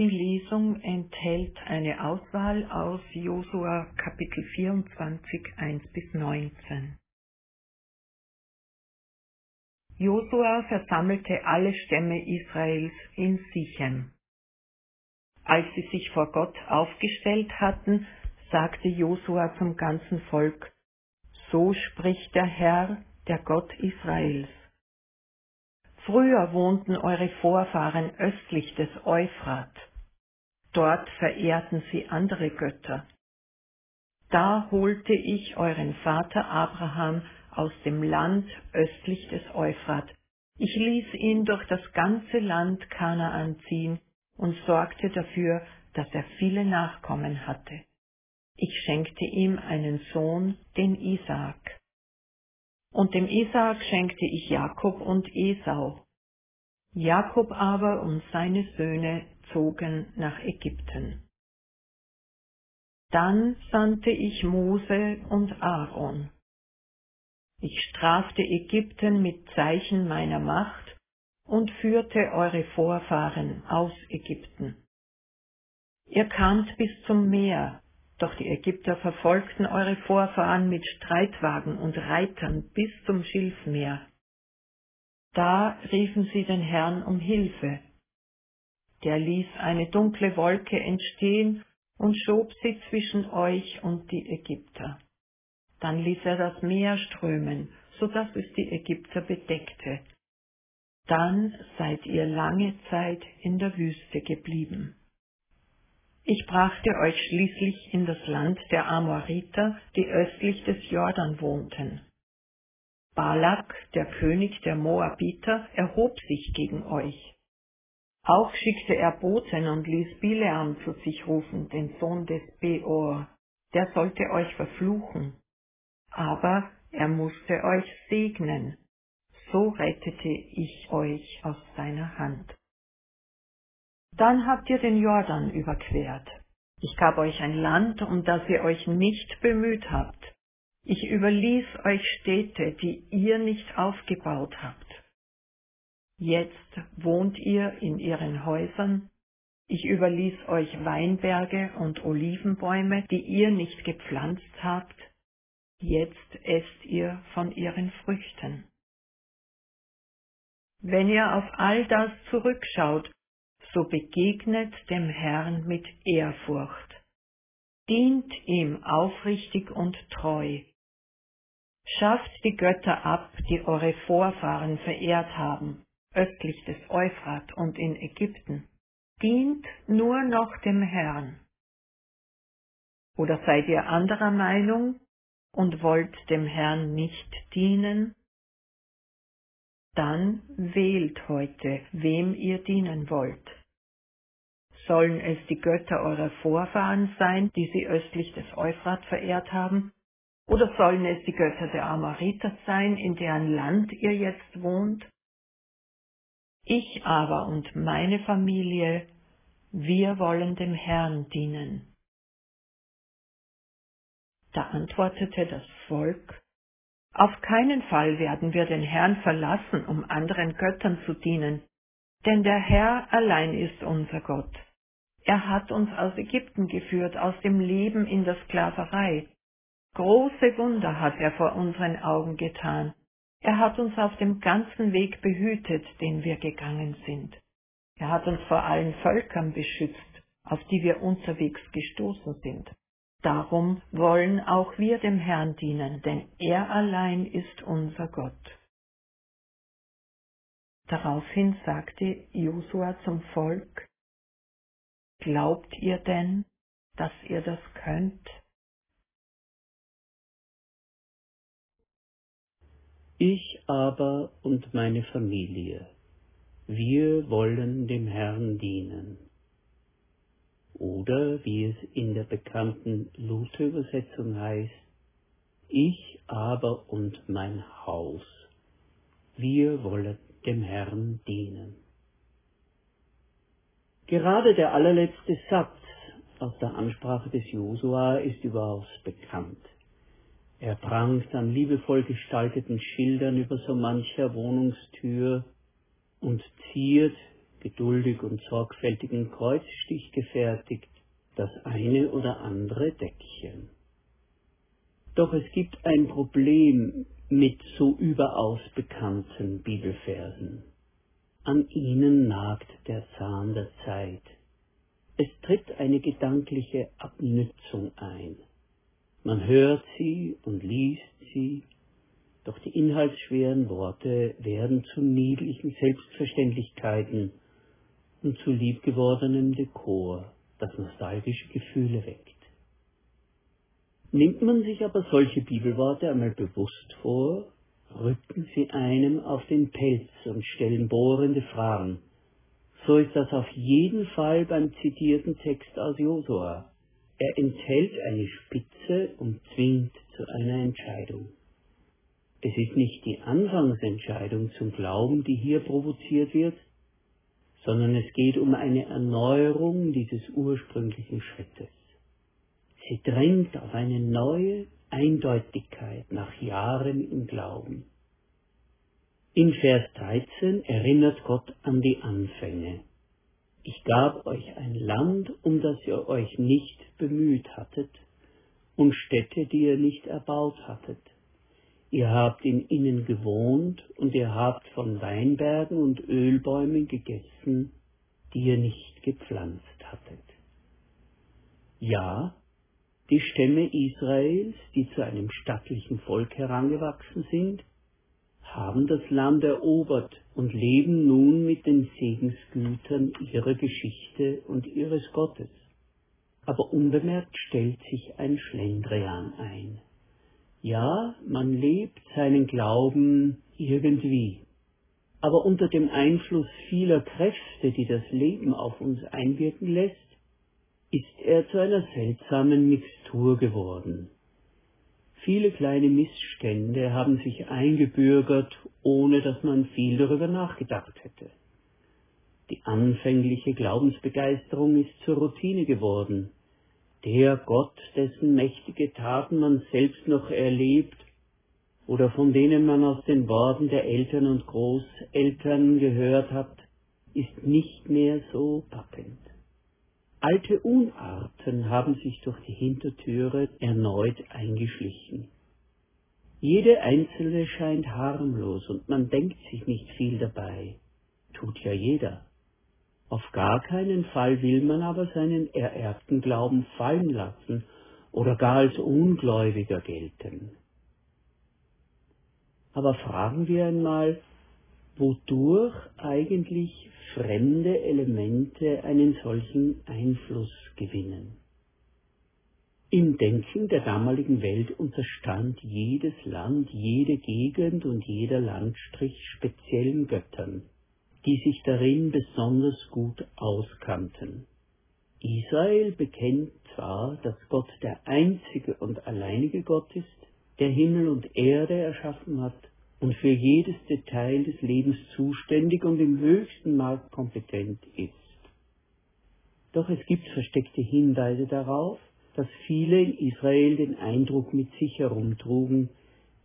Die Lesung enthält eine Auswahl aus Josua Kapitel 24, 1 bis 19. Josua versammelte alle Stämme Israels in Sichem. Als sie sich vor Gott aufgestellt hatten, sagte Josua zum ganzen Volk, So spricht der Herr, der Gott Israels. Früher wohnten eure Vorfahren östlich des Euphrat. Dort verehrten sie andere Götter. Da holte ich euren Vater Abraham aus dem Land östlich des Euphrat. Ich ließ ihn durch das ganze Land Kanaan ziehen und sorgte dafür, dass er viele Nachkommen hatte. Ich schenkte ihm einen Sohn, den Isaak. Und dem Isaak schenkte ich Jakob und Esau. Jakob aber und seine Söhne zogen nach Ägypten. Dann sandte ich Mose und Aaron. Ich strafte Ägypten mit Zeichen meiner Macht und führte eure Vorfahren aus Ägypten. Ihr kamt bis zum Meer, doch die Ägypter verfolgten eure Vorfahren mit Streitwagen und Reitern bis zum Schilfmeer. Da riefen sie den Herrn um Hilfe, der ließ eine dunkle Wolke entstehen und schob sie zwischen euch und die Ägypter. Dann ließ er das Meer strömen, so dass es die Ägypter bedeckte. Dann seid ihr lange Zeit in der Wüste geblieben. Ich brachte euch schließlich in das Land der Amoriter, die östlich des Jordan wohnten. Balak, der König der Moabiter, erhob sich gegen euch. Auch schickte er Boten und ließ Bileam zu sich rufen, den Sohn des Beor. Der sollte euch verfluchen. Aber er musste euch segnen. So rettete ich euch aus seiner Hand. Dann habt ihr den Jordan überquert. Ich gab euch ein Land, um das ihr euch nicht bemüht habt. Ich überließ euch Städte, die ihr nicht aufgebaut habt. Jetzt wohnt ihr in ihren Häusern, ich überließ euch Weinberge und Olivenbäume, die ihr nicht gepflanzt habt, jetzt esst ihr von ihren Früchten. Wenn ihr auf all das zurückschaut, so begegnet dem Herrn mit Ehrfurcht, dient ihm aufrichtig und treu, schafft die Götter ab, die eure Vorfahren verehrt haben, östlich des Euphrat und in Ägypten, dient nur noch dem Herrn. Oder seid ihr anderer Meinung und wollt dem Herrn nicht dienen? Dann wählt heute, wem ihr dienen wollt. Sollen es die Götter eurer Vorfahren sein, die sie östlich des Euphrat verehrt haben? Oder sollen es die Götter der Amoriter sein, in deren Land ihr jetzt wohnt? Ich aber und meine Familie, wir wollen dem Herrn dienen. Da antwortete das Volk, auf keinen Fall werden wir den Herrn verlassen, um anderen Göttern zu dienen, denn der Herr allein ist unser Gott. Er hat uns aus Ägypten geführt, aus dem Leben in der Sklaverei. Große Wunder hat er vor unseren Augen getan. Er hat uns auf dem ganzen Weg behütet, den wir gegangen sind. Er hat uns vor allen Völkern beschützt, auf die wir unterwegs gestoßen sind. Darum wollen auch wir dem Herrn dienen, denn er allein ist unser Gott. Daraufhin sagte Josua zum Volk, Glaubt ihr denn, dass ihr das könnt? Ich aber und meine Familie, wir wollen dem Herrn dienen. Oder wie es in der bekannten Luther-Übersetzung heißt, ich aber und mein Haus, wir wollen dem Herrn dienen. Gerade der allerletzte Satz aus der Ansprache des Josua ist überaus bekannt. Er prangt an liebevoll gestalteten Schildern über so mancher Wohnungstür und ziert geduldig und sorgfältigen Kreuzstich gefertigt, das eine oder andere Deckchen. Doch es gibt ein Problem mit so überaus bekannten Bibelversen. An ihnen nagt der Zahn der Zeit. Es tritt eine gedankliche Abnützung ein. Man hört sie und liest sie, doch die inhaltsschweren Worte werden zu niedlichen Selbstverständlichkeiten und zu liebgewordenem Dekor, das nostalgische Gefühle weckt. Nimmt man sich aber solche Bibelworte einmal bewusst vor, rücken sie einem auf den Pelz und stellen bohrende Fragen. So ist das auf jeden Fall beim zitierten Text aus Josua. Er enthält eine Spitze und zwingt zu einer Entscheidung. Es ist nicht die Anfangsentscheidung zum Glauben, die hier provoziert wird, sondern es geht um eine Erneuerung dieses ursprünglichen Schrittes. Sie drängt auf eine neue Eindeutigkeit nach Jahren im Glauben. In Vers 13 erinnert Gott an die Anfänge. Ich gab euch ein Land, um das ihr euch nicht bemüht hattet, und Städte, die ihr nicht erbaut hattet. Ihr habt in ihnen gewohnt, und ihr habt von Weinbergen und Ölbäumen gegessen, die ihr nicht gepflanzt hattet. Ja, die Stämme Israels, die zu einem stattlichen Volk herangewachsen sind, haben das Land erobert und leben nun mit den Segensgütern ihrer Geschichte und ihres Gottes. Aber unbemerkt stellt sich ein Schlendrian ein. Ja, man lebt seinen Glauben irgendwie, aber unter dem Einfluss vieler Kräfte, die das Leben auf uns einwirken lässt, ist er zu einer seltsamen Mixtur geworden. Viele kleine Missstände haben sich eingebürgert, ohne dass man viel darüber nachgedacht hätte. Die anfängliche Glaubensbegeisterung ist zur Routine geworden. Der Gott, dessen mächtige Taten man selbst noch erlebt oder von denen man aus den Worten der Eltern und Großeltern gehört hat, ist nicht mehr so packend. Alte Unarten haben sich durch die Hintertüre erneut eingeschlichen. Jede einzelne scheint harmlos und man denkt sich nicht viel dabei. Tut ja jeder. Auf gar keinen Fall will man aber seinen ererbten Glauben fallen lassen oder gar als Ungläubiger gelten. Aber fragen wir einmal, wodurch eigentlich fremde Elemente einen solchen Einfluss gewinnen. Im Denken der damaligen Welt unterstand jedes Land, jede Gegend und jeder Landstrich speziellen Göttern, die sich darin besonders gut auskannten. Israel bekennt zwar, dass Gott der einzige und alleinige Gott ist, der Himmel und Erde erschaffen hat, und für jedes Detail des Lebens zuständig und im höchsten Maß kompetent ist. Doch es gibt versteckte Hinweise darauf, dass viele in Israel den Eindruck mit sich herumtrugen,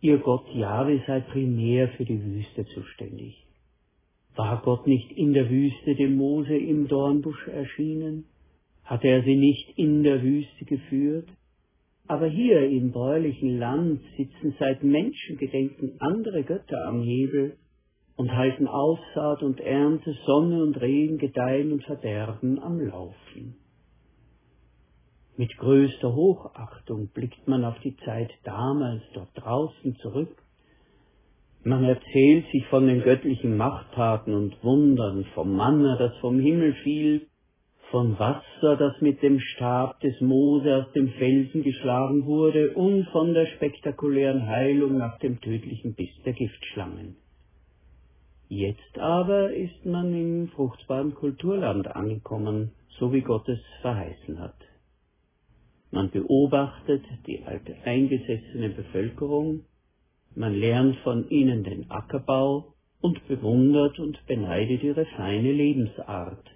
ihr Gott Jahwe sei primär für die Wüste zuständig. War Gott nicht in der Wüste dem Mose im Dornbusch erschienen? Hatte er sie nicht in der Wüste geführt? Aber hier im bäuerlichen Land sitzen seit Menschengedenken andere Götter am Hebel und halten Aussaat und Ernte, Sonne und Regen, Gedeihen und Verderben am Laufen. Mit größter Hochachtung blickt man auf die Zeit damals dort draußen zurück. Man erzählt sich von den göttlichen Machttaten und Wundern, vom Manna, das vom Himmel fiel, von Wasser, das mit dem Stab des Mose aus dem Felsen geschlagen wurde, und von der spektakulären Heilung nach dem tödlichen Biss der Giftschlangen. Jetzt aber ist man im fruchtbaren Kulturland angekommen, so wie Gott es verheißen hat. Man beobachtet die alte eingesessene Bevölkerung, man lernt von ihnen den Ackerbau und bewundert und beneidet ihre feine Lebensart.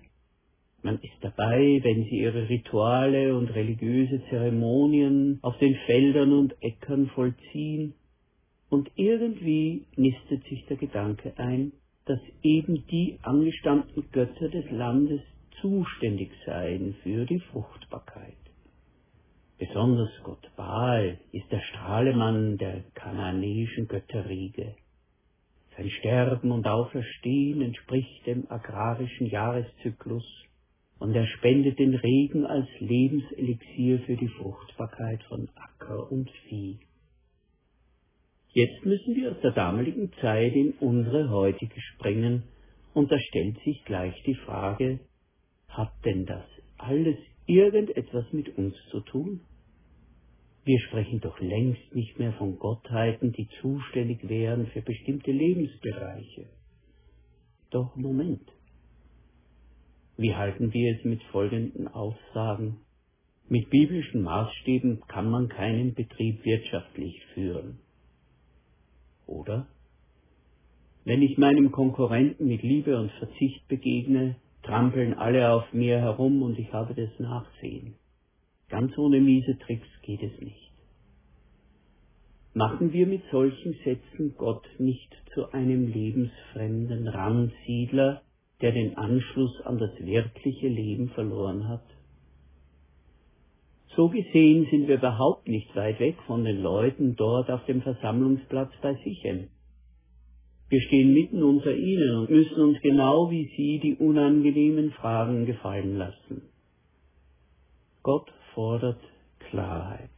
Man ist dabei, wenn sie ihre Rituale und religiöse Zeremonien auf den Feldern und Äckern vollziehen, und irgendwie nistet sich der Gedanke ein, dass eben die angestammten Götter des Landes zuständig seien für die Fruchtbarkeit. Besonders Gott Baal ist der Strahlemann der kananäischen Götterriege. Sein Sterben und Auferstehen entspricht dem agrarischen Jahreszyklus und er spendet den Regen als Lebenselixier für die Fruchtbarkeit von Acker und Vieh. Jetzt müssen wir aus der damaligen Zeit in unsere heutige springen, und da stellt sich gleich die Frage, hat denn das alles irgendetwas mit uns zu tun? Wir sprechen doch längst nicht mehr von Gottheiten, die zuständig wären für bestimmte Lebensbereiche. Doch Moment. Wie halten wir es mit folgenden Aussagen? Mit biblischen Maßstäben kann man keinen Betrieb wirtschaftlich führen. Oder? Wenn ich meinem Konkurrenten mit Liebe und Verzicht begegne, trampeln alle auf mir herum und ich habe das Nachsehen. Ganz ohne miese Tricks geht es nicht. Machen wir mit solchen Sätzen Gott nicht zu einem lebensfremden Randsiedler, der den Anschluss an das wirkliche Leben verloren hat? So gesehen sind wir überhaupt nicht weit weg von den Leuten dort auf dem Versammlungsplatz bei Sichem. Wir stehen mitten unter ihnen und müssen uns genau wie sie die unangenehmen Fragen gefallen lassen. Gott fordert Klarheit.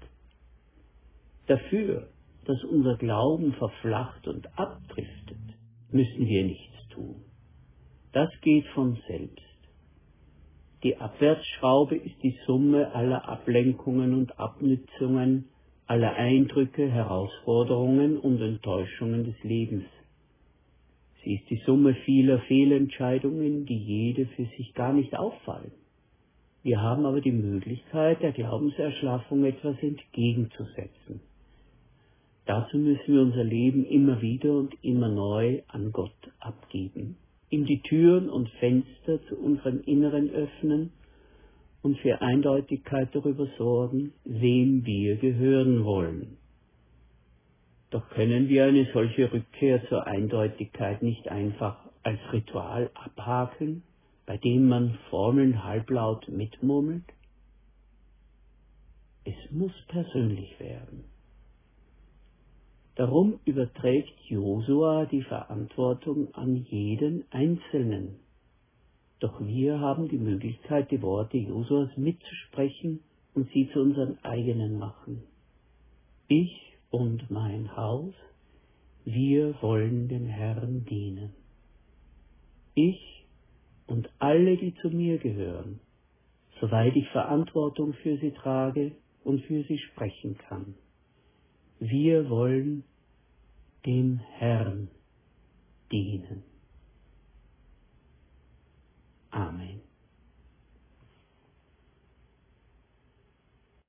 Dafür, dass unser Glauben verflacht und abdriftet, müssen wir nichts tun. Das geht von selbst. Die Abwärtsschraube ist die Summe aller Ablenkungen und Abnützungen, aller Eindrücke, Herausforderungen und Enttäuschungen des Lebens. Sie ist die Summe vieler Fehlentscheidungen, die jede für sich gar nicht auffallen. Wir haben aber die Möglichkeit, der Glaubenserschlaffung etwas entgegenzusetzen. Dazu müssen wir unser Leben immer wieder und immer neu an Gott abgeben, ihm die Türen und Fenster zu unserem Inneren öffnen und für Eindeutigkeit darüber sorgen, wem wir gehören wollen. Doch können wir eine solche Rückkehr zur Eindeutigkeit nicht einfach als Ritual abhaken bei dem man Formeln halblaut mitmurmelt? Es muss persönlich werden. Darum überträgt Josua die Verantwortung an jeden Einzelnen. Doch wir haben die Möglichkeit, die Worte Josuas mitzusprechen und sie zu unseren eigenen machen. Ich und mein Haus, wir wollen dem Herrn dienen. Ich und alle, die zu mir gehören, soweit ich Verantwortung für sie trage und für sie sprechen kann. Wir wollen dem Herrn dienen.